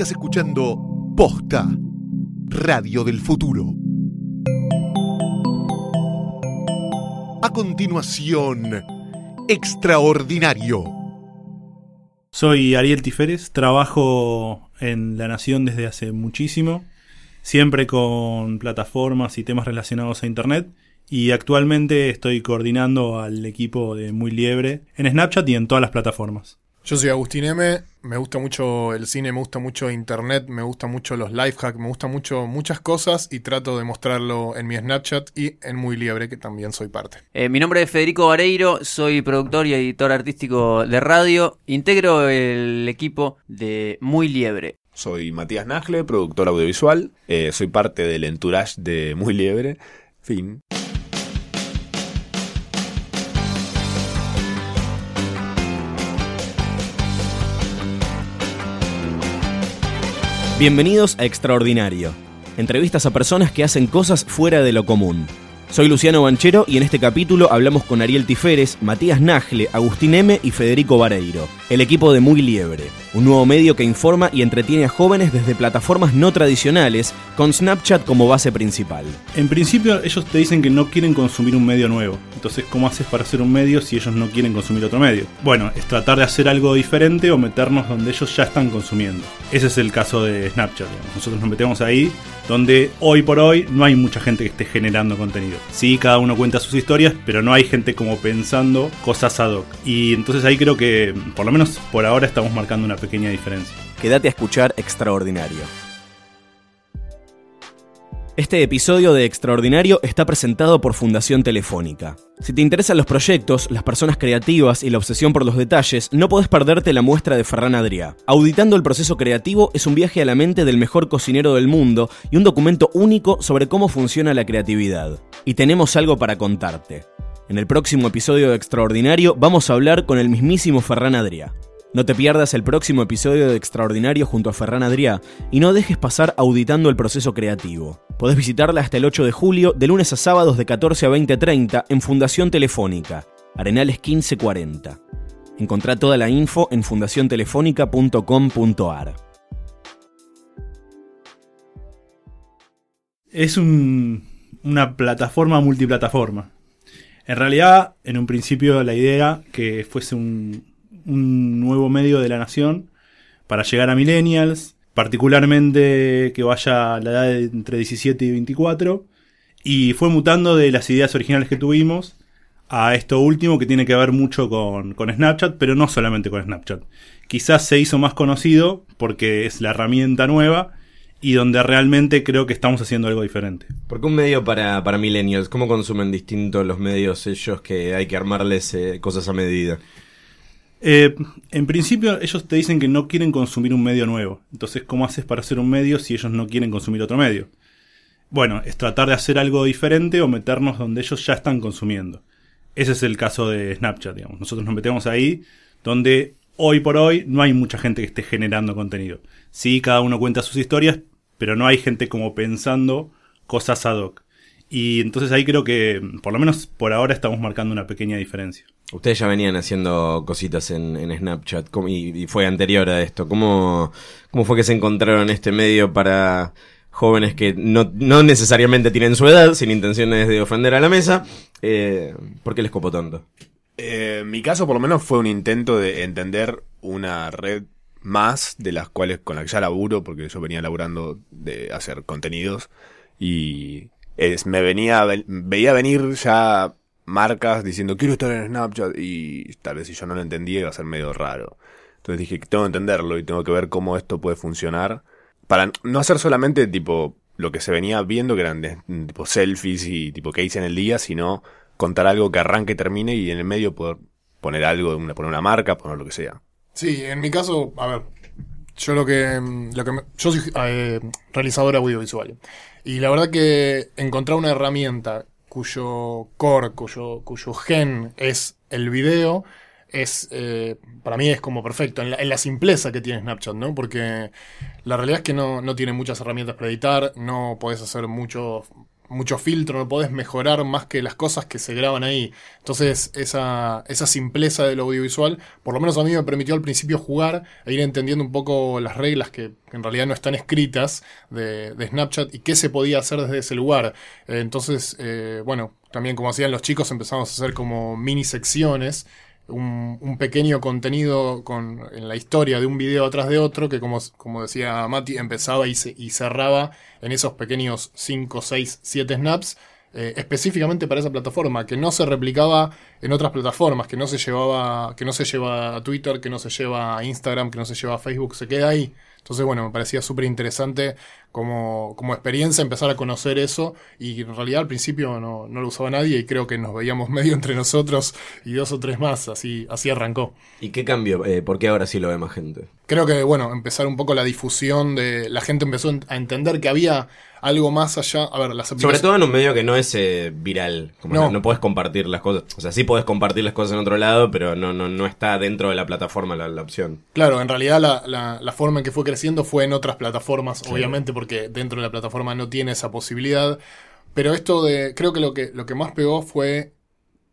Estás escuchando Posta, Radio del Futuro. A continuación, Extraordinario. Soy Ariel Tiferes, trabajo en La Nación desde hace muchísimo, siempre con plataformas y temas relacionados a Internet, y actualmente estoy coordinando al equipo de Muy Liebre en Snapchat y en todas las plataformas. Yo soy Agustín M, me gusta mucho el cine, me gusta mucho internet, me gusta mucho los life hacks, me gusta mucho muchas cosas y trato de mostrarlo en mi Snapchat y en Muy Liebre, que también soy parte. Eh, mi nombre es Federico Vareiro, soy productor y editor artístico de radio, integro el equipo de Muy Liebre. Soy Matías Nagle, productor audiovisual, eh, soy parte del entourage de Muy Liebre, fin. Bienvenidos a Extraordinario, entrevistas a personas que hacen cosas fuera de lo común. Soy Luciano Banchero y en este capítulo hablamos con Ariel Tiferes, Matías Nagle, Agustín M y Federico Vareiro, el equipo de Muy Liebre, un nuevo medio que informa y entretiene a jóvenes desde plataformas no tradicionales, con Snapchat como base principal. En principio ellos te dicen que no quieren consumir un medio nuevo, entonces ¿cómo haces para hacer un medio si ellos no quieren consumir otro medio? Bueno, es tratar de hacer algo diferente o meternos donde ellos ya están consumiendo. Ese es el caso de Snapchat, nosotros nos metemos ahí donde hoy por hoy no hay mucha gente que esté generando contenido. Sí, cada uno cuenta sus historias, pero no hay gente como pensando cosas ad hoc. Y entonces ahí creo que, por lo menos por ahora, estamos marcando una pequeña diferencia. Quédate a escuchar Extraordinario. Este episodio de Extraordinario está presentado por Fundación Telefónica. Si te interesan los proyectos, las personas creativas y la obsesión por los detalles, no podés perderte la muestra de Ferran Adrià. Auditando el proceso creativo es un viaje a la mente del mejor cocinero del mundo y un documento único sobre cómo funciona la creatividad. Y tenemos algo para contarte. En el próximo episodio de Extraordinario vamos a hablar con el mismísimo Ferran Adrià. No te pierdas el próximo episodio de Extraordinario junto a Ferran Adrià y no dejes pasar auditando el proceso creativo. Podés visitarla hasta el 8 de julio, de lunes a sábados de 14 a 20.30 en Fundación Telefónica, Arenales 1540. Encontrá toda la info en fundaciontelefónica.com.ar. Es un- una plataforma multiplataforma. En realidad, en un principio la idea que fuese un, un nuevo medio de la nación para llegar a millennials, particularmente que vaya a la edad de entre 17 y 24, y fue mutando de las ideas originales que tuvimos a esto último que tiene que ver mucho con, Snapchat, pero no solamente con Snapchat. Quizás se hizo más conocido porque es la herramienta nueva y donde realmente creo que estamos haciendo algo diferente. Porque un medio para, para millennials, ¿cómo consumen distintos los medios ellos que hay que armarles eh, cosas a medida? Eh, en principio ellos te dicen que no quieren consumir un medio nuevo. Entonces, ¿cómo haces para hacer un medio si ellos no quieren consumir otro medio? Bueno, es tratar de hacer algo diferente o meternos donde ellos ya están consumiendo. Ese es el caso de Snapchat, digamos. Nosotros nos metemos ahí donde hoy por hoy no hay mucha gente que esté generando contenido. Sí, cada uno cuenta sus historias, pero no hay gente como pensando cosas ad hoc. Y entonces ahí creo que, por lo menos por ahora, estamos marcando una pequeña diferencia. Ustedes ya venían haciendo cositas en, Snapchat ¿cómo- y, fue anterior a esto. ¿Cómo, ¿Cómo fue que se encontraron este medio para jóvenes que no, no necesariamente tienen su edad, sin intenciones de ofender a la mesa? Eh, ¿Por qué les copó tanto? Eh, mi caso, por lo menos, fue un intento de entender una red más de las cuales con la que ya laburo, porque yo venía laburando de hacer contenidos y me venía, ve- veía venir ya marcas diciendo quiero estar en Snapchat y tal vez si yo no lo entendía iba a ser medio raro. Entonces dije que tengo que entenderlo y tengo que ver cómo esto puede funcionar para no hacer solamente tipo lo que se venía viendo que eran tipo selfies y tipo que hice en el día, sino contar algo que arranque y termine y en el medio poder poner algo, una, poner una marca, poner lo que sea. Sí, en mi caso, a ver, yo lo que, mm, lo que me- yo soy eh, realizador audiovisual y la verdad que encontrar una herramienta cuyo core, cuyo, cuyo gen es el video, es eh, para mí es como perfecto, en la, simpleza que tiene Snapchat, ¿no? Porque la realidad es que no, no tiene muchas herramientas para editar, no podés hacer mucho, mucho filtro, no podés mejorar más que las cosas que se graban ahí. Entonces, esa, esa simpleza del audiovisual, por lo menos a mí me permitió al principio jugar e ir entendiendo un poco las reglas que, en realidad no están escritas de, Snapchat y qué se podía hacer desde ese lugar. Entonces, eh, bueno, también como hacían los chicos empezamos a hacer como mini secciones un, pequeño contenido con, en la historia de un video atrás de otro que como, como decía Mati empezaba y cerraba en esos pequeños 5, 6, 7 snaps eh, específicamente para esa plataforma que no se replicaba en otras plataformas que no se llevaba que no se lleva a Twitter que no se lleva a Instagram que no se lleva a Facebook se queda ahí. Entonces bueno me parecía súper interesante como, como experiencia empezar a conocer eso y en realidad al principio no, no lo usaba nadie y creo que nos veíamos medio entre nosotros y dos o tres más, así, así arrancó. ¿Y qué cambió? Eh, ¿Por qué ahora sí lo ve más gente? Creo que, bueno, empezar un poco la difusión de... La gente empezó a entender que había algo más allá... A ver, las Sobre todo en un medio que no es eh, viral. Como No. no. no puedes compartir las cosas. O sea, sí puedes compartir las cosas en otro lado, pero no, no, no está dentro de la plataforma la, la opción. Claro, en realidad la, la- la forma en que fue creciendo fue en otras plataformas, obviamente, porque dentro de la plataforma no tiene esa posibilidad. Pero esto de. Creo que lo que, lo que más pegó fue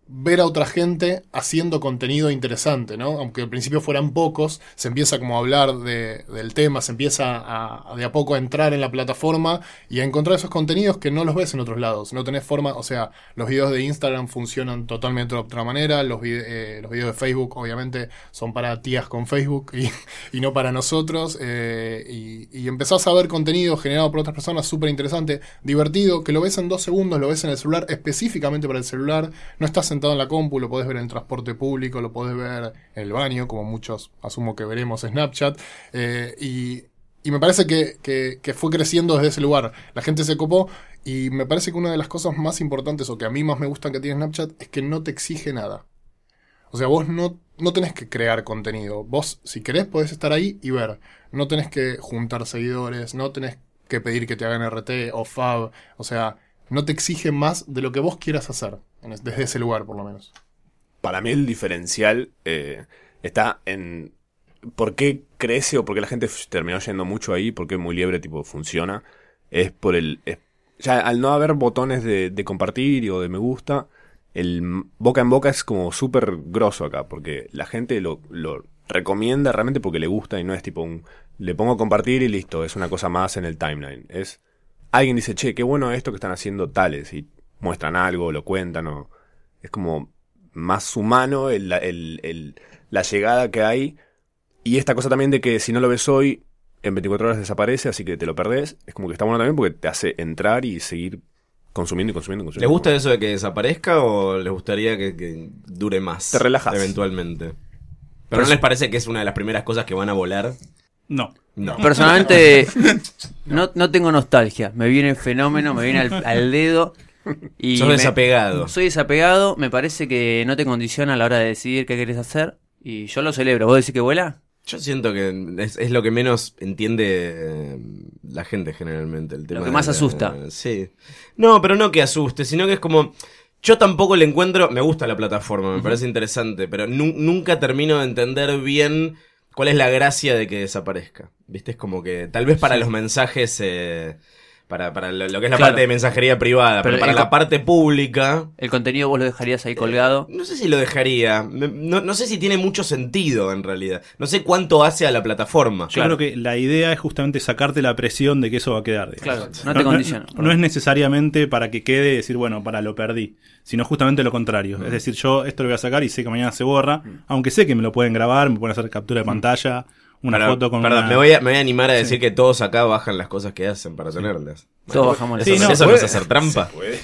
ver a otra gente haciendo contenido interesante, ¿no? Aunque al principio fueran pocos, se empieza como a hablar de- del tema, se empieza a, de a poco a entrar en la plataforma y a encontrar esos contenidos que no los ves en otros lados. No tenés forma, o sea, los videos de Instagram funcionan totalmente de otra manera, los, eh, videos de Facebook obviamente son para tías con Facebook y, no para nosotros, eh, y, y empezás a ver contenido generado por otras personas súper interesante, divertido, que lo ves en dos segundos, lo ves en el celular, específicamente para el celular, no estás en la compu, lo podés ver en transporte público, lo podés ver en el baño, como muchos asumo que veremos en Snapchat, eh, y, y me parece que, que- que fue creciendo desde ese lugar. La gente se copó y me parece que una de las cosas más importantes o que a mí más me gustan que tiene Snapchat es que no te exige nada. O sea, vos no, no tenés que crear contenido. Vos, si querés, podés estar ahí y ver. No tenés que juntar seguidores, no tenés que pedir que te hagan RT o Fab. O sea, no te exige más de lo que vos quieras hacer. Desde ese lugar, por lo menos. Para mí el diferencial eh, está en por qué crece o por qué la gente terminó yendo mucho ahí, por qué muy liebre tipo funciona. Es por el... es- ya al no haber botones de, compartir o de me gusta, el boca en boca es como súper grosso acá, porque la gente lo, lo recomienda realmente porque le gusta y no es tipo un... Le pongo compartir y listo, es una cosa más en el timeline. Es... Alguien dice, che, qué bueno esto que están haciendo tales y muestran algo, lo cuentan o... Es como más humano el- el- el- la llegada que hay. Y esta cosa también de que si no lo ves hoy, en 24 horas desaparece, así que te lo perdés. Es como que está bueno también porque te hace entrar y seguir consumiendo y consumiendo y ¿Les consumiendo. gusta eso de que desaparezca o les gustaría que, que dure más? Te relajas. Eventualmente. ¿Pero no les parece que es una de las primeras cosas que van a volar? No. No. Personalmente, no, no tengo nostalgia. Me viene el fenómeno, me viene al, al dedo. Y Sos me- desapegado. Soy desapegado. Me parece que no te condiciona a la hora de decidir qué querés hacer. Y yo lo celebro. ¿Vos decís que vuela? Yo siento que es, es lo que menos entiende eh, la gente generalmente. El tema que de más la- asusta. Sí. No, pero no que asuste, sino que es como... Yo tampoco le encuentro... Me gusta la plataforma, me parece interesante, pero nu- nunca termino de entender bien cuál es la gracia de que desaparezca. ¿Viste? Es como que tal vez para los mensajes... eh, para, para lo, lo que es la Claro. parte de mensajería privada, pero, Pero para el la parte pública... El contenido vos lo dejarías ahí colgado. No sé si lo dejaría. Me- No, no sé si tiene mucho sentido en realidad. No sé cuánto hace a la plataforma. Yo creo que la idea es justamente sacarte la presión de que eso va a quedar. digamos. Claro, no te condiciona. No, es necesariamente para que quede y decir, bueno, para lo perdí, sino justamente lo contrario. Es decir, yo esto lo voy a sacar y sé que mañana se borra, aunque sé que me lo pueden grabar, me pueden hacer captura de pantalla, una Pero, foto con perdón, una- me, voy a, me voy a animar a decir que todos acá bajan las cosas que hacen para tenerlas. Todos bajamos las ¿Eso, Sí, no, eso no es hacer trampa? Puede.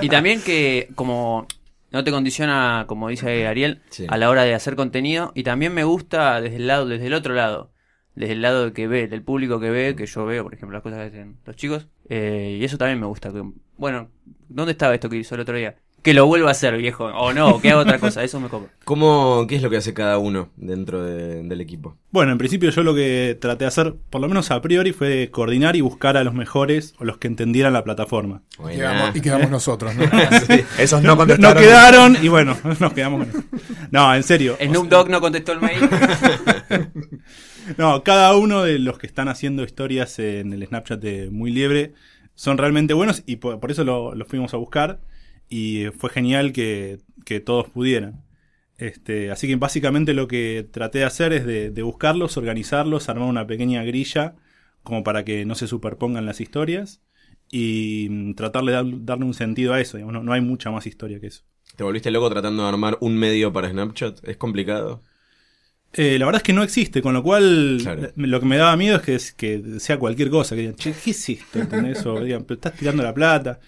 y también que como no te condiciona, como dice Ariel, Sí. a la hora de hacer contenido. Y también me gusta desde el lado, desde el otro lado. Desde el lado de que ve, del público que ve, que yo veo, por ejemplo, las cosas que hacen los chicos. Eh, y eso también me gusta. que- bueno, ¿dónde estaba esto que hizo el otro día? Que lo vuelva a hacer, viejo. O no, o que haga otra cosa, eso me copa. ¿Cómo, ¿Qué es lo que hace cada uno dentro de- del equipo? Bueno, en principio yo lo que traté de hacer, por lo menos a priori, fue coordinar y buscar a los mejores o los que entendieran la plataforma. Y quedamos, y quedamos nosotros, ¿no? Esos no No contestaron. quedaron y bueno, nos quedamos con eso. No, en serio. Snoop Dogg no contestó el mail. No, cada uno de los que están haciendo historias en el Snapchat de Muy Liebre son realmente buenos y por, por eso lo, los fuimos a buscar y fue genial que, que todos pudieran. Este, así que básicamente lo que traté de hacer es de, de buscarlos, organizarlos, armar una pequeña grilla como para que no se superpongan las historias y mm, tratar de dar- darle un sentido a eso. digamos, no, no hay mucha más historia que eso. ¿Te volviste loco tratando de armar un medio para Snapchat? ¿Es complicado? Eh, la verdad es que no existe, con lo cual Claro. lo que me daba miedo es que, que sea cualquier cosa, que digan, che, ¿qué es esto? ¿Entendés? O digan, pero estás tirando la plata.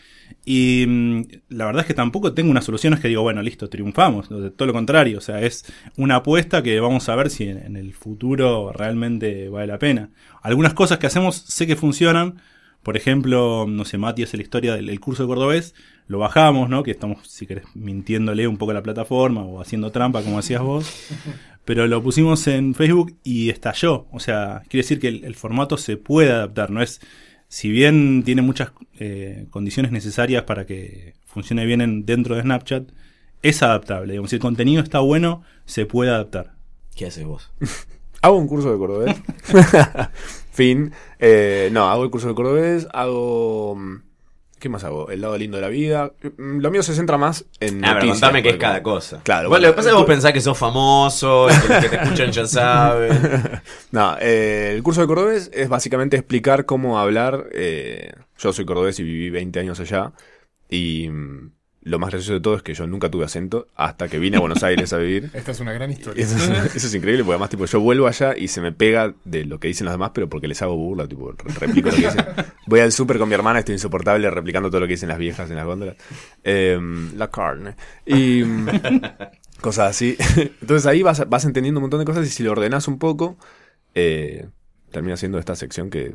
Y mm, la verdad es que tampoco tengo una solución, es que digo, bueno, listo, triunfamos. Todo lo contrario, o sea, es una apuesta que vamos a ver si en, en el futuro realmente vale la pena. Algunas cosas que hacemos sé que funcionan. Por ejemplo, no sé, Mati hace la historia del el curso de cordobés, lo bajamos, ¿no? Que estamos, si querés, mintiéndole un poco a la plataforma o haciendo trampa, como hacías vos pero lo pusimos en Facebook y estalló. O sea, quiere decir que el, el formato se puede adaptar, no es, si bien tiene muchas eh, condiciones necesarias para que funcione bien en- dentro de Snapchat, es adaptable. Digamos, si el contenido está bueno, se puede adaptar. ¿Qué haces vos? Hago un curso de cordobés. fin. Eh, no, hago el curso de cordobés, hago... ¿Qué más hago? El lado lindo de la vida. Mm, Lo mío se centra más en... Ah, pero noticias, contame qué es cada cosa. Claro, Bueno, lo que pasa es que vos pensás que sos famoso, que te escuchan ya sabe. No, eh, el curso de cordobés es básicamente explicar cómo hablar. eh, yo soy cordobés y viví 20 años allá. Y mm, lo más gracioso de todo es que yo nunca tuve acento hasta que vine a Buenos Aires a vivir. Esta es una gran historia. Eso es, eso es increíble, porque además, tipo, yo vuelvo allá y se me pega de lo que dicen los demás, pero porque les hago burla, tipo, re- replico lo que dicen. Voy al súper con mi hermana, estoy insoportable replicando todo lo que dicen las viejas en las góndolas. Em, la carne. Y mm, cosas así. Entonces ahí vas, vas entendiendo un montón de cosas y si lo ordenás un poco, eh, termina siendo esta sección que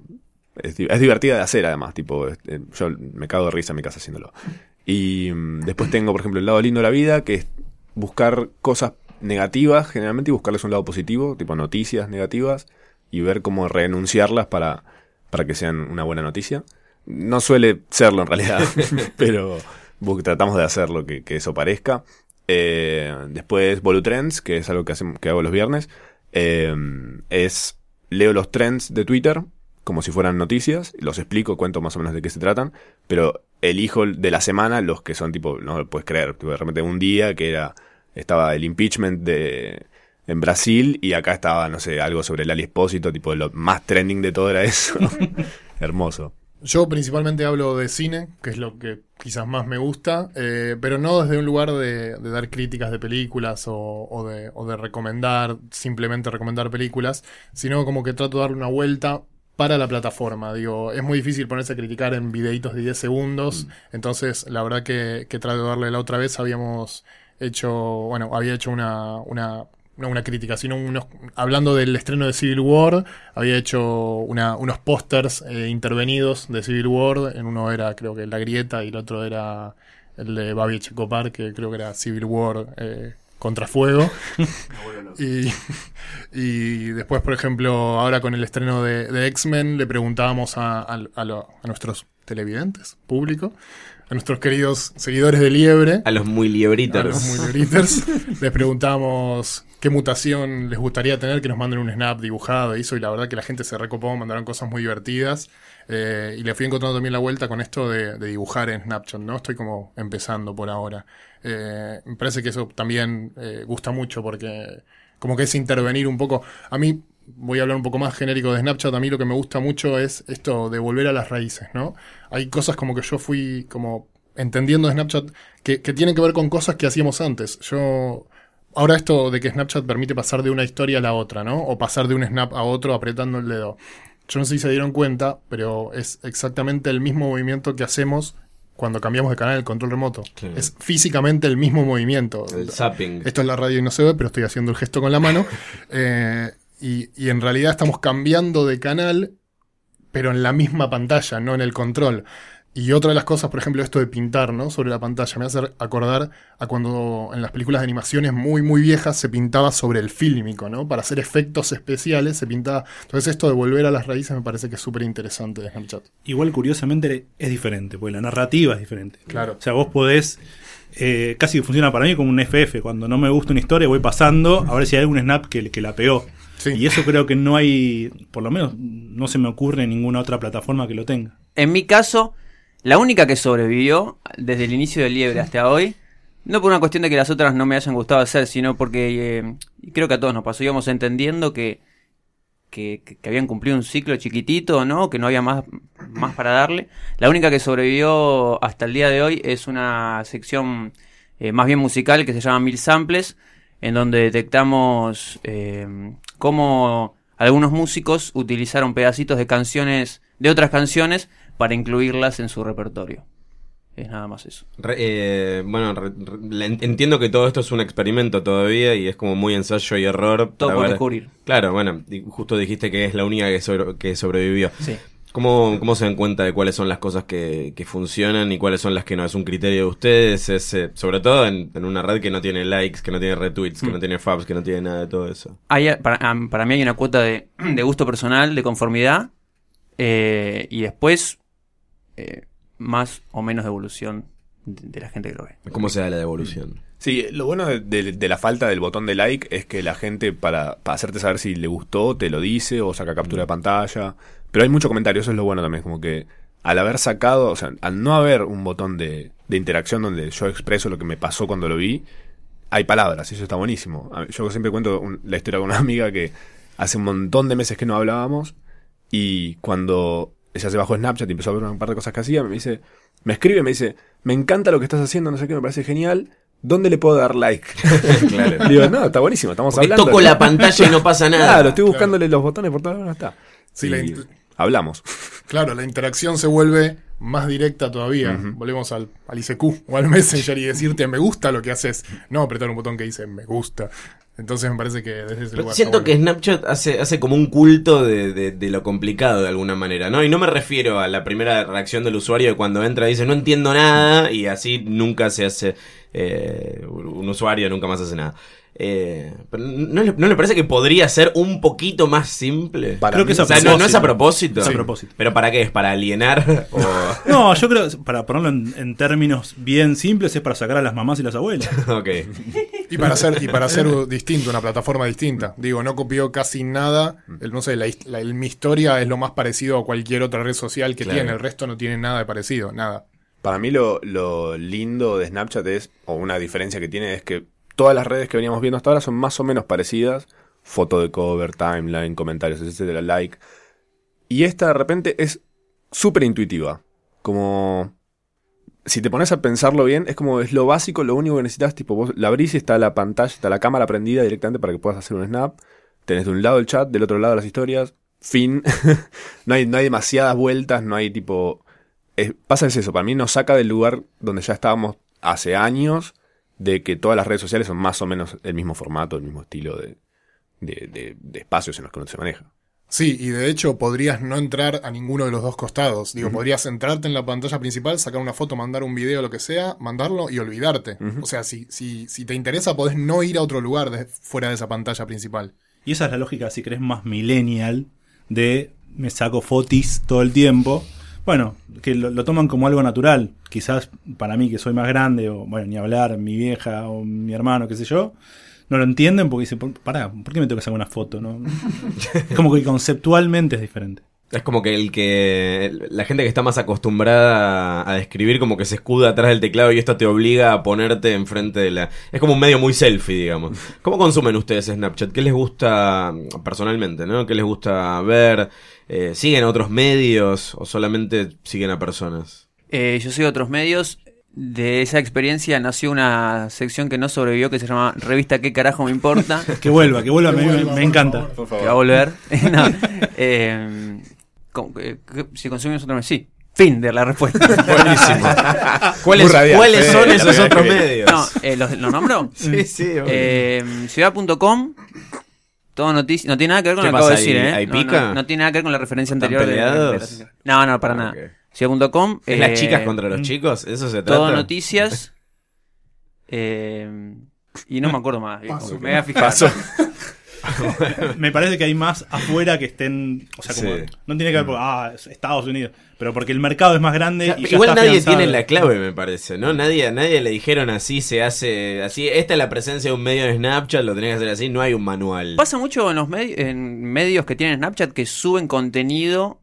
es divertida de hacer además, tipo, eh, yo me cago de risa en mi casa haciéndolo. Y mm, después tengo, por ejemplo, el lado lindo de la vida, que es buscar cosas negativas, generalmente, y buscarles un lado positivo, tipo noticias negativas, y ver cómo renunciarlas para, para que sean una buena noticia. No suele serlo en realidad, pero tratamos de hacerlo que, que eso parezca. Eh, después Volutrends, que es algo que, hacemos, que hago los viernes, eh, es leo los trends de Twitter como si fueran noticias, los explico, cuento más o menos de qué se tratan, pero elijo de la semana los que son tipo, no lo puedes creer, tipo, de repente un día que era, estaba el impeachment de en Brasil y acá estaba, no sé, algo sobre el Ali Espósito, tipo lo más trending de todo era eso. Hermoso. Yo principalmente hablo de cine, que es lo que quizás más me gusta, eh, pero no desde un lugar de, de dar críticas de películas o, o de, o de recomendar, simplemente recomendar películas, sino como que trato de darle una vuelta para la plataforma. Digo, es muy difícil ponerse a criticar en videitos de 10 segundos, entonces la verdad que, que trato de darle la otra vez, habíamos hecho, bueno, había hecho una, una no una crítica, sino unos, hablando del estreno de Civil War, había hecho una, unos pósters eh, intervenidos de Civil War, en uno era creo que La Grieta y el otro era el de Babi Checopar, que creo que era Civil War eh, contra fuego. y, y después, por ejemplo, ahora con el estreno de, de X-Men, le preguntábamos a, a, a lo- a nuestros televidentes, público, a nuestros queridos seguidores de Liebre, A los muy a liebritas. los muy gritters. Les preguntamos qué mutación les gustaría tener, que nos manden un snap dibujado y eso, y la verdad que la gente se recopó, mandaron cosas muy divertidas. eh, y le fui encontrando también la vuelta con esto de, de dibujar en Snapchat, ¿no? Estoy como empezando por ahora. Eh, me parece que eso también eh, gusta mucho porque como que es intervenir un poco. A mí, voy a hablar un poco más genérico de Snapchat, a mí lo que me gusta mucho es esto de volver a las raíces, ¿no? Hay cosas como que yo fui como entendiendo Snapchat que, que tienen que ver con cosas que hacíamos antes. Yo, ahora esto de que Snapchat permite pasar de una historia a la otra, ¿no? O pasar de un snap a otro apretando el dedo. Yo no sé si se dieron cuenta, pero es exactamente el mismo movimiento que hacemos cuando cambiamos de canal el control remoto. Es físicamente el mismo movimiento. El zapping. Esto es la radio y no se ve, pero estoy haciendo el gesto con la mano. Eh, y, y en realidad estamos cambiando de canal, pero en la misma pantalla, no en el control. Y otra de las cosas, por ejemplo, esto de pintar, ¿no? Sobre la pantalla, me hace acordar a cuando en las películas de animaciones muy, muy viejas se pintaba sobre el fílmico, ¿no? Para hacer efectos especiales se pintaba. Entonces esto de volver a las raíces me parece que es súper interesante de Snapchat. Igual, curiosamente, es diferente, porque la narrativa es diferente. Claro. O sea, vos podés. eh, casi funciona para mí como un FF. Cuando no me gusta una historia, voy pasando a ver si hay algún snap que, que la pegó. Sí. Y eso creo que no hay. Por lo menos no se me ocurre en ninguna otra plataforma que lo tenga. En mi caso, la única que sobrevivió desde el inicio del Liebre hasta hoy, no por una cuestión de que las otras no me hayan gustado hacer, sino porque eh, creo que a todos nos pasó, íbamos entendiendo que, que, que- que habían cumplido un ciclo chiquitito, ¿no? Que no había más, más para darle. La única que sobrevivió hasta el día de hoy es una sección eh, más bien musical que se llama Mil Samples, en donde detectamos eh, cómo algunos músicos utilizaron pedacitos de canciones, de otras canciones, para incluirlas en su repertorio. Es nada más eso. Re- eh, bueno, re- re- entiendo que todo esto es un experimento todavía y es como muy ensayo y error. Todo para por ver- descubrir. Claro, bueno, justo dijiste que es la única que, sobre- que sobrevivió. Sí. ¿Cómo, ¿Cómo se dan cuenta de cuáles son las cosas que, que funcionan y cuáles son las que no? ¿Es un criterio de ustedes? Es, eh, sobre todo en, en una red que no tiene likes, que no tiene retweets, que no tiene faps, que no tiene nada de todo eso. Hay, para, para mí hay una cuota de, de gusto personal, de conformidad, eh, y después eh, más o menos de evolución de, de la gente que lo ve. ¿Cómo se da la devolución? Sí, lo bueno de, de- de la falta del botón de like es que la gente, para, para hacerte saber si le gustó, te lo dice o saca captura de pantalla. Pero hay mucho comentario, eso es lo bueno también. Como que al haber sacado, o sea, al no haber un botón de, de interacción donde yo expreso lo que me pasó cuando lo vi, hay palabras, y eso está buenísimo. Yo siempre cuento un- la historia con una amiga que hace un montón de meses que no hablábamos y cuando ella se bajó Snapchat y empezó a ver un par de cosas que hacía, me dice, me escribe, me dice, me encanta lo que estás haciendo, no sé qué, me parece genial. ¿Dónde le puedo dar like? Claro. Digo, no, está buenísimo, estamos Porque hablando. toco la pantalla y no pasa nada. Claro, estoy buscándole los botones por todas no está. Sí, la hablamos. Claro, la interacción se vuelve más directa todavía. Volvemos al, al ICQ o al Messenger y decirte me gusta lo que haces. No apretar un botón que dice me gusta. Entonces me parece que desde ese lugar. siento que. Snapchat hace, hace como un culto de, de- de lo complicado de alguna manera, ¿no? Y no me refiero a la primera reacción del usuario de cuando entra y dice no entiendo nada y así nunca se hace, eh, un usuario nunca más hace nada. Eh, pero ¿no, le, ¿No le parece que podría ser un poquito más simple? Para Creo mí- que es a o sea, no, no es a propósito. Es a propósito. ¿Pero para qué? ¿Es para alienar? O... No, yo creo, para ponerlo en, en términos bien simples, es para sacar a las mamás y las abuelas. ok. Y para hacer, y para hacer distinto, una plataforma distinta. Digo, no copió casi nada. El, no sé, la, el- mi historia es lo más parecido a cualquier otra red social que Claro. tiene. El resto no tiene nada de parecido, nada. Para mí lo, lindo de Snapchat es, o una diferencia que tiene, es que todas las redes que veníamos viendo hasta ahora son más o menos parecidas. Foto de cover, timeline, comentarios, etcétera, like. Y esta de repente es súper intuitiva. Como... Si te pones a pensarlo bien, es como es lo básico, lo único que necesitas, tipo, vos la abrís y está la pantalla, está la cámara prendida directamente para que puedas hacer un snap. Tenés de un lado el chat, del otro lado las historias. Fin. no, hay, no hay demasiadas vueltas, no hay tipo es- pasa es eso, para mí nos saca del lugar donde ya estábamos hace años, de que todas las redes sociales son más o menos el mismo formato, el mismo estilo de, de, de- de espacios en los que uno se maneja. Sí, y de hecho podrías no entrar a ninguno de los dos costados. Digo, podrías entrarte en la pantalla principal, sacar una foto, mandar un video, lo que sea, mandarlo y olvidarte. O sea, si, si, si te interesa, podés no ir a otro lugar de- fuera de esa pantalla principal. Y esa es la lógica, si querés, más millennial de me saco fotis todo el tiempo. Bueno, que lo, lo toman como algo natural. Quizás para mí, que soy más grande, o bueno, ni hablar, mi vieja o mi hermano, qué sé yo, no lo entienden porque dicen, pará, ¿por qué me tengo que sacar una foto? No? como que conceptualmente es diferente. Es como que el que la gente que está más acostumbrada a escribir como que se escuda atrás del teclado y esto te obliga a ponerte enfrente de la es como un medio muy selfie, digamos. ¿Cómo consumen ustedes Snapchat? ¿Qué les gusta personalmente, no? ¿Qué les gusta ver? Eh, ¿Siguen a otros medios o solamente siguen a personas? Eh, yo soy de otros medios. De esa experiencia nació una sección que no sobrevivió que se llama Revista ¿Qué carajo me importa? Que vuelva, que vuelva, Que me, vuelva, me por encanta. favor. que va a volver. No, eh, con- eh, si consumimos otro medio, sí. Fin de la respuesta. Buenísimo. ¿Cuáles, radial, ¿cuáles son esos otros medios? No, eh, ¿los, ¿los nombro? Sí, sí. Eh, ciudad.com. Todo noticia. No tiene nada que ver con ¿Qué lo que acabo de decir, ¿Ahí- ¿eh? No, pica? no, no tiene nada que ver con la referencia ¿Están anterior. de- no, no, para nada. Ok. ciudad.com. ¿Es las chicas contra los chicos? ¿Eso se trata? Todo noticias. eh, y no me acuerdo más. Paso, me voy a fijar. Me parece que hay más afuera que estén. O sea, como. Sí. No tiene que ver por. Ah, es Estados Unidos. Pero porque el mercado es más grande. y ya Igual está nadie afianzado. tiene la clave, me parece, ¿no? Nadie, nadie le dijeron así, se hace así. Esta es la presencia de un medio en Snapchat, lo tenés que hacer así, no hay un manual. Pasa mucho en los medios, en medios que tienen Snapchat que suben contenido.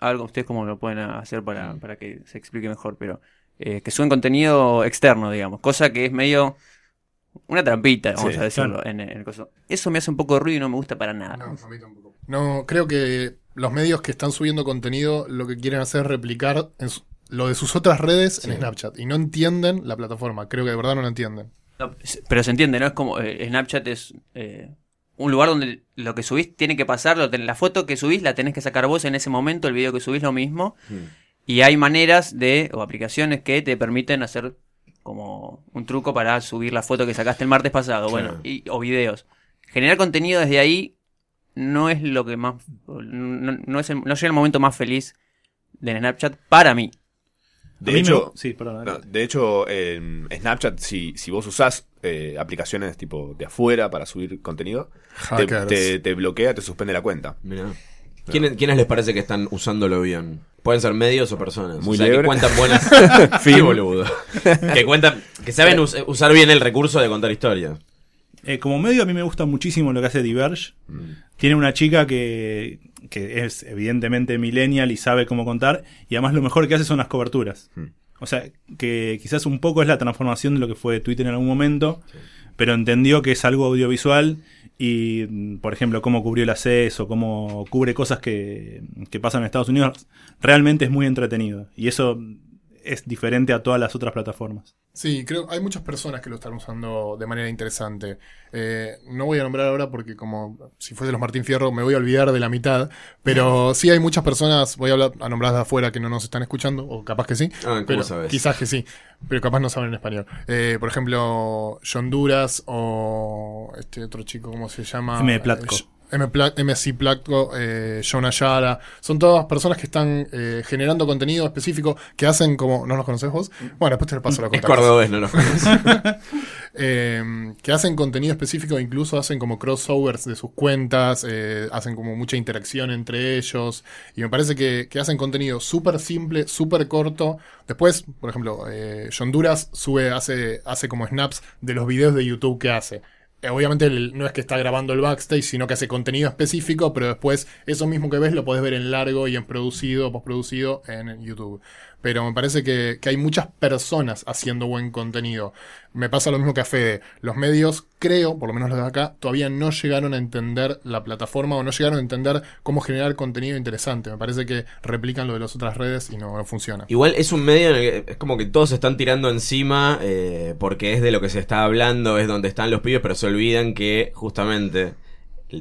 Algo, ustedes cómo lo pueden hacer Mm. para, para que se explique mejor, pero eh, que suben contenido externo, digamos. Cosa que es medio una trampita, vamos Sí, a decirlo. claro. En, en el coso. Eso me hace un poco de ruido y no me gusta para nada. No, a mí tampoco. No, creo que los medios que están subiendo contenido lo que quieren hacer es replicar en su- lo de sus otras redes en Snapchat. Y no entienden la plataforma. Creo que de verdad no lo entienden. No, pero se entiende, ¿no? Es como eh, Snapchat es eh, un lugar donde lo que subís tiene que pasar, lo la foto que subís la tenés que sacar vos en ese momento, el video que subís lo mismo. Y hay maneras de, o aplicaciones que te permiten hacer como un truco para subir la foto que sacaste el martes pasado, bueno, y, o videos. Generar contenido desde ahí no es lo que más, no, no es el, no llega el momento más feliz de Snapchat para mí. De me hecho, sí, perdón, no, de hecho, en Snapchat, si, si vos usás eh, aplicaciones tipo de afuera para subir contenido, te- te bloquea, te suspende la cuenta. Mirá. ¿Quiénes, quiénes les parece que están usándolo bien? Pueden ser medios o personas. Muy o sea, que cuentan buenas. sí, boludo. que cuentan, que saben us- usar bien el recurso de contar historias. Eh, como medio a mí me gusta muchísimo lo que hace Diverge. Tiene una chica que, que es evidentemente millennial y sabe cómo contar. Y además lo mejor que hace son las coberturas. O sea, que quizás un poco es la transformación de lo que fue Twitter en algún momento. Pero entendió que es algo audiovisual. Y, mm, por ejemplo, cómo cubrió el acceso, cómo cubre cosas que, que pasan en Estados Unidos. Realmente es muy entretenido. Y eso es diferente a todas las otras plataformas. Sí, creo hay muchas personas que lo están usando de manera interesante. Eh, no voy a nombrar ahora porque como si fuese los Martín Fierro me voy a olvidar de la mitad, pero sí hay muchas personas, voy a hablar a nombrar de afuera que no nos están escuchando, o capaz que sí, Ah, ¿cómo pero sabes? quizás que sí, pero capaz no saben en español. Eh, por ejemplo, John Duras o este otro chico, ¿cómo se llama? M. Platko. Eh, M. MC Platko, eh, John Ayala, son todas personas que están eh, generando contenido específico que hacen como, ¿no los conoces vos? Bueno, después te paso la contacto. cordobés, no conoces. Eh, que hacen contenido específico, incluso hacen como crossovers de sus cuentas, eh, hacen como mucha interacción entre ellos, y me parece que, que hacen contenido súper simple, súper corto. Después, por ejemplo, eh, John Duras sube, hace, hace como snaps de los videos de YouTube que hace. Eh, Obviamente no es que está grabando el backstage, sino que hace contenido específico, pero después eso mismo que ves lo podés ver en largo y en producido, postproducido en YouTube. Pero me parece que, que hay muchas personas haciendo buen contenido. Me pasa lo mismo que a Fede. Los medios, creo, por lo menos los de acá, todavía no llegaron a entender la plataforma o no llegaron a entender cómo generar contenido interesante. Me parece que replican lo de las otras redes y no, no funciona. Igual es un medio en el que es como que todos se están tirando encima eh, porque es de lo que se está hablando, es donde están los pibes, pero se olvidan que justamente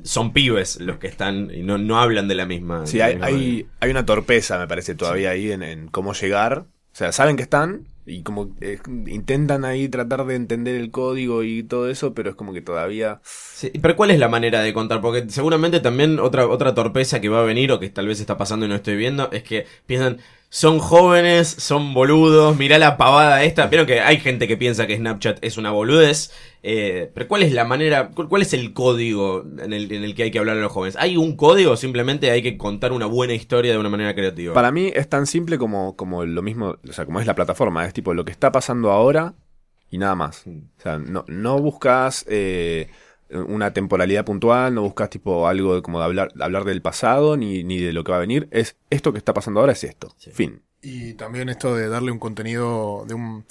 son pibes los que están y no, no hablan de la misma. Sí, la hay, misma hay, hay una torpeza, me parece, todavía ahí en, en cómo llegar. O sea, saben que están y como eh, intentan ahí tratar de entender el código y todo eso, pero es como que todavía... Sí, pero ¿cuál es la manera de contar? Porque seguramente también otra, otra torpeza que va a venir o que tal vez está pasando y no estoy viendo es que piensan, son jóvenes, son boludos, mirá la pavada esta. Vieron que hay gente que piensa que Snapchat es una boludez. eh, pero ¿cuál es la manera, cu- cuál es el código en el, en el que hay que hablar a los jóvenes? ¿Hay un código o simplemente hay que contar una buena historia de una manera creativa? Para mí es tan simple como, como lo mismo, o sea, como es la plataforma, es tipo lo que está pasando ahora y nada más. O sea, no, no buscas eh, una temporalidad puntual, no buscas tipo algo de como de hablar, hablar del pasado ni, ni de lo que va a venir, es esto que está pasando ahora es esto. Fin. Y también esto de darle un contenido, de un,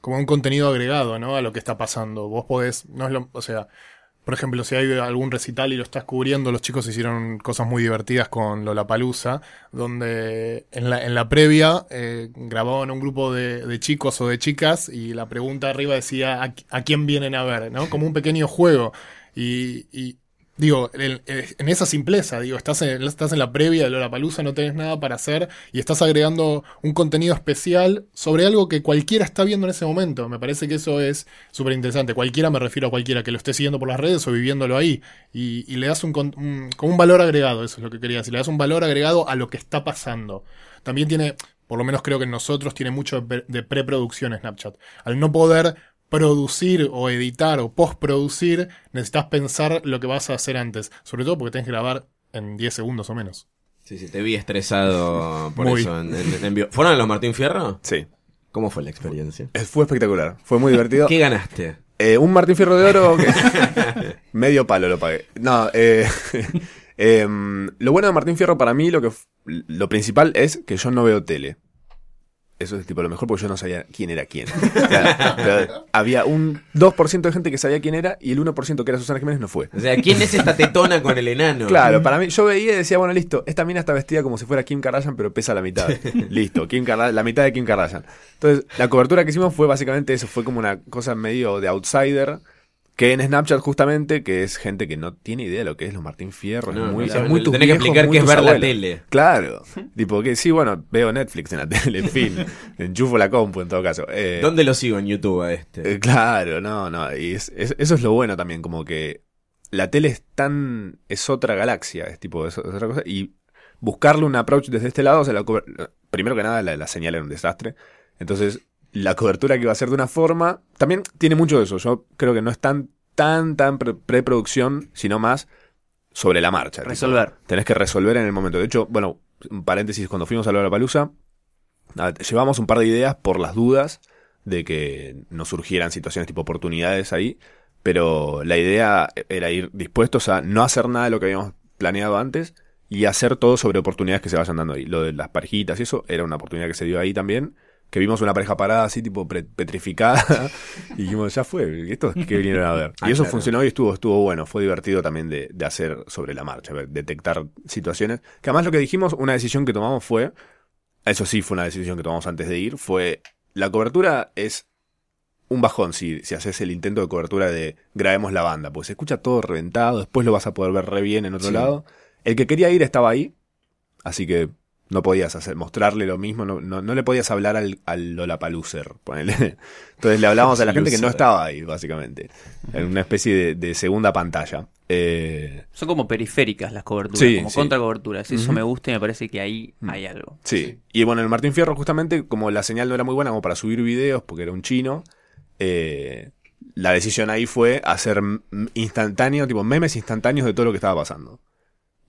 como un contenido agregado, ¿no? A lo que está pasando. Vos podés, no es lo, o sea, por ejemplo, si hay algún recital y lo estás cubriendo, los chicos hicieron cosas muy divertidas con Lollapalooza, donde en la, en la previa eh, grababan un grupo de, de chicos o de chicas y la pregunta arriba decía ¿a, a quién vienen a ver? ¿no? Como un pequeño juego. Y, y digo, en, esa simpleza, digo, estás en, estás en la previa de Lollapalooza, no tenés nada para hacer y estás agregando un contenido especial sobre algo que cualquiera está viendo en ese momento. Me parece que eso es súper interesante. Cualquiera me refiero a cualquiera que lo esté siguiendo por las redes o viviéndolo ahí. Y, y le das un, con- un- como un valor agregado, eso es lo que quería decir. Le das un valor agregado a lo que está pasando. También tiene, por lo menos creo que nosotros tiene mucho de preproducción Snapchat. Al no poder producir o editar o postproducir, necesitas pensar lo que vas a hacer antes. Sobre todo porque tenés que grabar en 10 segundos o menos. Sí, sí, te vi estresado por Muy. eso en, en- en vivo. ¿Fueron a los Martín Fierro? Sí. ¿Cómo fue la experiencia? Eh, Fue espectacular. Fue muy divertido. ¿Qué ganaste? Eh, un Martín Fierro de Oro. que- Medio palo lo pagué. No, eh, em, lo bueno de Martín Fierro para mí, lo que lo principal es que yo no veo tele. Eso es tipo lo mejor porque yo no sabía quién era quién. O sea, había un 2% de gente que sabía quién era y el 1% que era Susana Jiménez no fue. O sea, ¿quién es esta tetona con el enano? Claro, para mí, yo veía y decía, bueno, listo, esta mina está vestida como si fuera Kim Kardashian, pero pesa la mitad. listo, Kim la mitad de Kim Kardashian. Entonces, la cobertura que hicimos fue básicamente eso, fue como una cosa medio de outsider, que en Snapchat justamente, que es gente que no tiene idea de lo que es los Martín Fierro, es No, muy, no es muy tus tenés que explicar qué es ver la tele. Claro, tipo que sí, bueno, veo Netflix en la tele, en fin, enchufo la compu en todo caso. Eh, ¿Dónde lo sigo en YouTube a este? eh, claro, no, no. Y es- es- eso es lo bueno también, como que la tele es tan. es otra galaxia, es tipo, es, es otra cosa. Y buscarle un approach desde este lado, o sea, la primero que nada, la, la señal era un desastre. Entonces, la cobertura que iba a ser de una forma. También tiene mucho de eso. Yo creo que no es tan, tan, tan pre- preproducción, sino más sobre la marcha. tipo, Resolver. tenés que resolver en el momento. De hecho, bueno, un paréntesis, cuando fuimos a la Palusa, llevamos un par de ideas por las dudas de que no surgieran situaciones tipo oportunidades ahí, pero la idea era ir dispuestos a no hacer nada de lo que habíamos planeado antes y hacer todo sobre oportunidades que se vayan dando ahí. Lo de las parejitas y eso era una oportunidad que se dio ahí también. Que vimos una pareja parada así, tipo petrificada. y dijimos, ya fue, ¿estos que vinieron a ver? Y Ah, eso claro. funcionó y estuvo, estuvo bueno. Fue divertido también de, de hacer sobre la marcha, ver- detectar situaciones. Que además lo que dijimos, una decisión que tomamos fue, eso sí fue una decisión que tomamos antes de ir, fue, la cobertura es un bajón si, si haces el intento de cobertura de grabemos la banda, porque se escucha todo reventado, después lo vas a poder ver re bien en otro Sí. lado. El que quería ir estaba ahí, así que no podías hacer, mostrarle lo mismo, no, no, no le podías hablar al, al Lollapaloozer, ponele. Entonces le hablábamos a la gente que no estaba ahí, básicamente. En una especie de, de segunda pantalla. Eh, Son como periféricas las coberturas, Sí, como sí. contracoberturas. Eso me gusta y me parece que ahí hay algo. Sí. Y bueno, el Martín Fierro, justamente, como la señal no era muy buena como para subir videos, porque era un chino, eh, la decisión ahí fue hacer instantáneo, tipo memes instantáneos de todo lo que estaba pasando.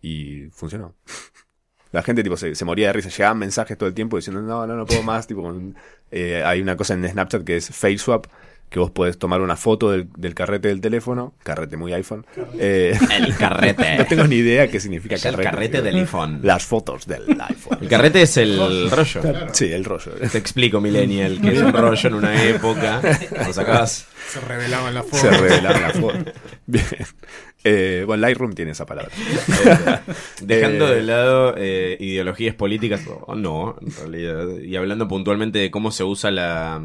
Y funcionó. La gente tipo se, se moría de risa, llegaban mensajes todo el tiempo diciendo no, no, no puedo más, tipo eh, hay una cosa en Snapchat que es Face Swap, que vos podés tomar una foto del, del carrete del teléfono, carrete muy iPhone. eh, El carrete. no tengo ni idea qué significa Es el carrete. carrete del iPhone. Las fotos del iPhone. El carrete es el rollo. Sí, el rollo. Te explico, Millennial, que es un rollo en una época. Lo sacabas. Se revelaban las fotos. Se revelaron la foto. Bien. Eh, bueno, Lightroom tiene esa palabra. Dejando Eh, de lado eh, ideologías políticas, o no, en realidad, y hablando puntualmente de cómo se usa la,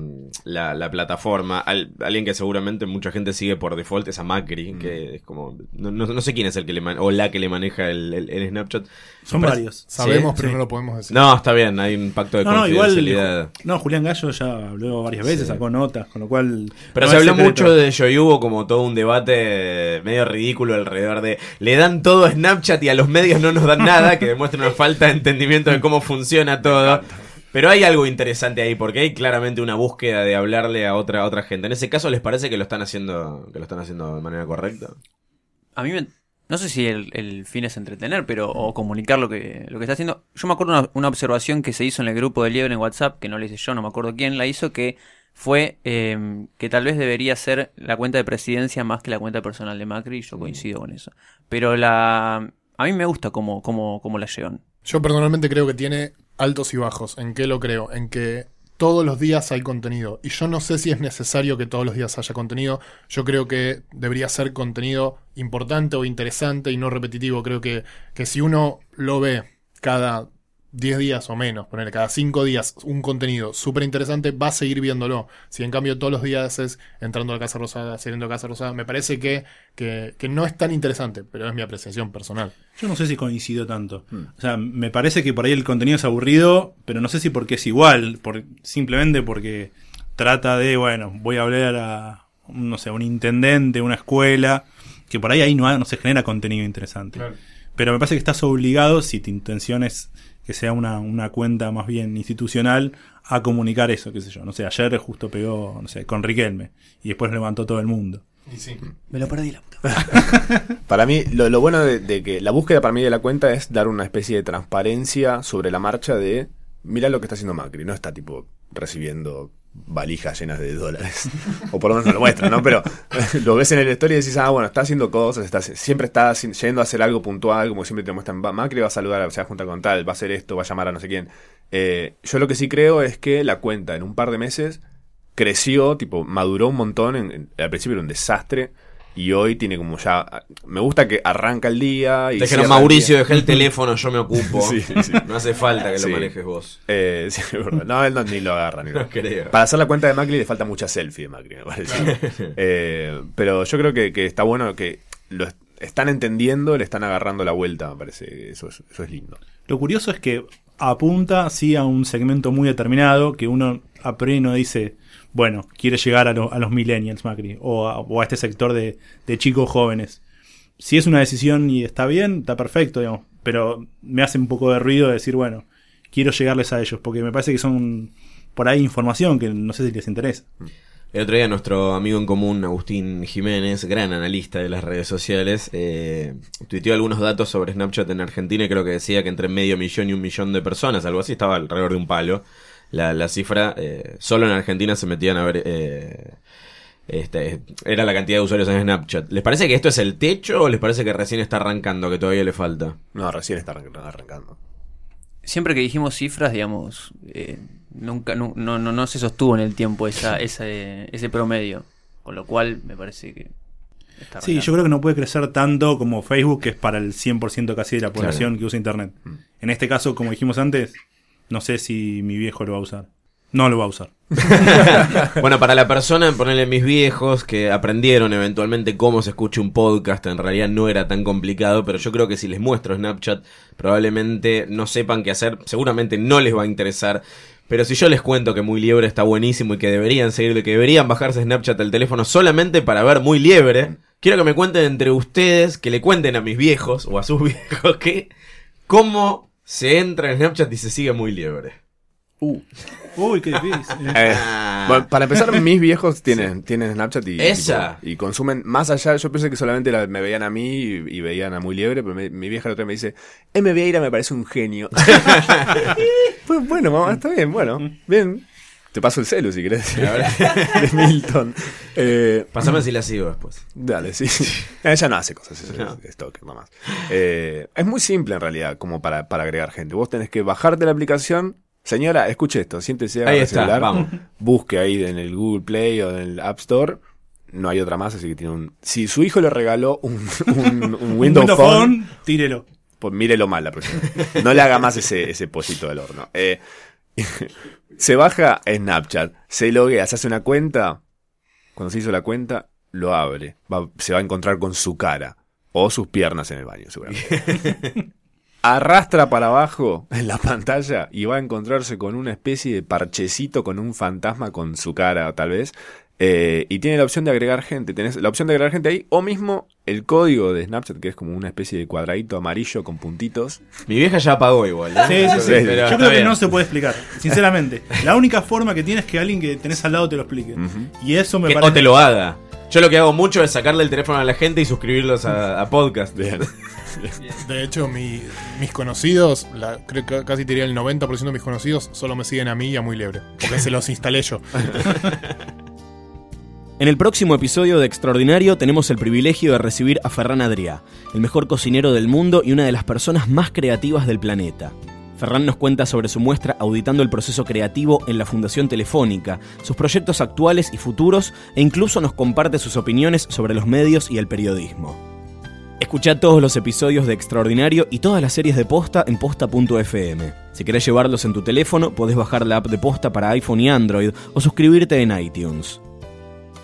la, la plataforma, al- alguien que seguramente mucha gente sigue por default es a Macri, que es como, no, no- no sé quién es el que le man- o la que le maneja el, el- el Snapchat. Son parece- varios. Sabemos, Sí, pero sí. no lo podemos decir. No, está bien, hay un pacto de No, no, igual. confidencialidad. No, Julián Gallo ya habló varias veces, sacó notas, con lo cual. Pero no se habló secreto. mucho de ello y hubo como todo un debate medio ridículo alrededor de le dan todo a Snapchat y a los medios no nos dan nada, que demuestra una falta de entendimiento de cómo funciona todo. Pero hay algo interesante ahí, porque hay claramente una búsqueda de hablarle a otra, a otra gente. En ese caso, ¿les parece que lo están haciendo, que lo están haciendo de manera correcta? A mí me- no sé si el, el fin es entretener, pero o comunicar lo que, lo que está haciendo. Yo me acuerdo una, una observación que se hizo en el grupo de Liebre en WhatsApp, que no la hice yo, no me acuerdo quién la hizo, que fue eh, que tal vez debería ser la cuenta de presidencia más que la cuenta personal de Macri, y yo coincido con eso. Pero la a mí me gusta cómo, cómo, cómo la llevan. Yo personalmente creo que tiene altos y bajos. ¿En qué lo creo? En que todos los días hay contenido. Y yo no sé si es necesario que todos los días haya contenido. Yo creo que debería ser contenido importante o interesante y no repetitivo. Creo que, que si uno lo ve cada 10 días o menos, ponerle cada 5 días un contenido súper interesante, va a seguir viéndolo. Si en cambio todos los días es entrando a la Casa Rosada, saliendo a la Casa Rosada, me parece que, que, que no es tan interesante, pero es mi apreciación personal. Yo no sé si coincido tanto. O sea, me parece que por ahí el contenido es aburrido, pero no sé si porque es igual, por, simplemente porque trata de, bueno, voy a hablar a, no sé, un intendente, una escuela, que por ahí ahí no, no se genera contenido interesante. Pero me parece que estás obligado, si tu intención es que sea una, una cuenta más bien institucional, a comunicar eso, qué sé yo. No sé, ayer justo pegó, no sé, con Riquelme y después levantó todo el mundo. Y sí. Me lo perdí la puta. Para mí, lo, lo bueno de, de que la búsqueda para mí de la cuenta es dar una especie de transparencia sobre la marcha de mira lo que está haciendo Macri. No está tipo recibiendo valijas llenas de dólares. o por lo menos no lo muestra, ¿no? Pero lo ves en el story y decís, ah, bueno, está haciendo cosas, está, siempre está yendo a hacer algo puntual, como siempre te muestran, Macri va a saludar, se va con tal, va a hacer esto, va a llamar a no sé quién. Eh, yo lo que sí creo es que la cuenta en un par de meses creció, tipo, maduró un montón. En- al principio era un desastre. Y hoy tiene como ya. Me gusta que arranca el día. Y el Mauricio, día". dejé el teléfono, yo me ocupo. Sí, sí. No hace falta que Sí. lo manejes vos. Eh, sí, es verdad. No, él no, ni lo agarra. Ni lo- creo. Para hacer la cuenta de Macri le falta mucha selfie de Macri, me parece. Eh, pero yo creo que, que está bueno que lo est- están entendiendo, le están agarrando la vuelta, me parece. Eso es, eso es lindo. Lo curioso es que apunta sí a un segmento muy determinado que uno a priori no dice, bueno, quiere llegar a, a los millennials Macri o a, o a este sector de, chicos jóvenes. Si es una decisión y está bien, está perfecto, digamos, pero me hace un poco de ruido decir, bueno, quiero llegarles a ellos, porque me parece que son por ahí información que no sé si les interesa. El otro día nuestro amigo en común, Agustín Jiménez, gran analista de las redes sociales, eh, tuiteó algunos datos sobre Snapchat en Argentina y creo que decía que entre medio millón y un millón de personas, algo así, estaba alrededor de un palo. La, la cifra, eh, solo en Argentina se metían a ver... eh, este, era la cantidad de usuarios en Snapchat. ¿Les parece que esto es el techo o les parece que recién está arrancando, que todavía le falta? No, recién está arran- arrancando. Siempre que dijimos cifras, digamos, eh, nunca, nu- no, no, no se sostuvo en el tiempo esa, ese, ese promedio. Con lo cual, me parece que. está Sí, yo creo que no puede crecer tanto como Facebook, que es para el 100% casi de la población que usa Internet. En este caso, como dijimos antes, no sé si mi viejo lo va a usar. No lo va a usar. Bueno, para la persona, ponerle mis viejos que aprendieron eventualmente cómo se escucha un podcast, en realidad no era tan complicado, pero yo creo que si les muestro Snapchat, probablemente no sepan qué hacer, seguramente no les va a interesar. Pero si yo les cuento que Muy Liebre está buenísimo y que deberían seguirle, que deberían bajarse Snapchat al teléfono solamente para ver Muy Liebre, quiero que me cuenten entre ustedes, que le cuenten a mis viejos o a sus viejos que cómo se entra en Snapchat y se sigue Muy Liebre. Uy, qué difícil. Eh, Ah. bueno, para empezar, mis viejos tienen, tienen Snapchat y, Esa. tipo, y consumen más allá. Yo pensé que solamente la- me veían a mí y, y veían a Muy Liebre, pero me- mi vieja la otra me dice: M. Vieira me parece un genio. pues bueno, mamá, está bien, bueno, bien. Te paso el celu si querés. de Milton. Eh, Pásame si la sigo después. Dale, sí. Ella no hace cosas, eso No. es stalker nomás. Eh, es muy simple en realidad como para, para agregar gente. Vos tenés que bajarte la aplicación. Señora, escuche esto, siéntese Ahí está, celular, vamos. busque ahí en el Google Play o en el App Store. No hay otra más, así que tiene un... Si su hijo le regaló un, un, un Windows Windows Phone, tírelo. pues mírelo mal la próxima. No le haga más ese, ese pollito del horno. Eh, se baja Snapchat, se loguea, se hace una cuenta. Cuando se hizo la cuenta, lo abre. Va- se va a encontrar con su cara. O sus piernas en el baño, seguramente. Arrastra para abajo en la pantalla y va a encontrarse con una especie de parchecito con un fantasma con su cara, tal vez. Eh, y tiene la opción de agregar gente. Tenés la opción de agregar gente ahí. O mismo el código de Snapchat, que es como una especie de cuadradito amarillo con puntitos. Mi vieja ya pagó igual. ¿eh? Sí, sí, sí. Pero Yo creo que no se puede explicar, sinceramente. La única forma que tienes es que alguien que tenés al lado te lo explique. Y eso me Que- parece. o te lo haga. Yo lo que hago mucho es sacarle el teléfono a la gente y suscribirlos a, a podcast. De hecho, mi- mis conocidos, la- creo que casi te diría el 90% de mis conocidos, solo me siguen a mí y a Muy Liebre. Porque se los instalé yo. En el próximo episodio de Extraordinario tenemos el privilegio de recibir a Ferran Adrià, el mejor cocinero del mundo y una de las personas más creativas del planeta. Ferran nos cuenta sobre su muestra auditando el proceso creativo en la Fundación Telefónica, sus proyectos actuales y futuros e incluso nos comparte sus opiniones sobre los medios y el periodismo. Escucha todos los episodios de Extraordinario y todas las series de Posta en posta.fm. Si querés llevarlos en tu teléfono, podés bajar la app de Posta para iPhone y Android o suscribirte en iTunes.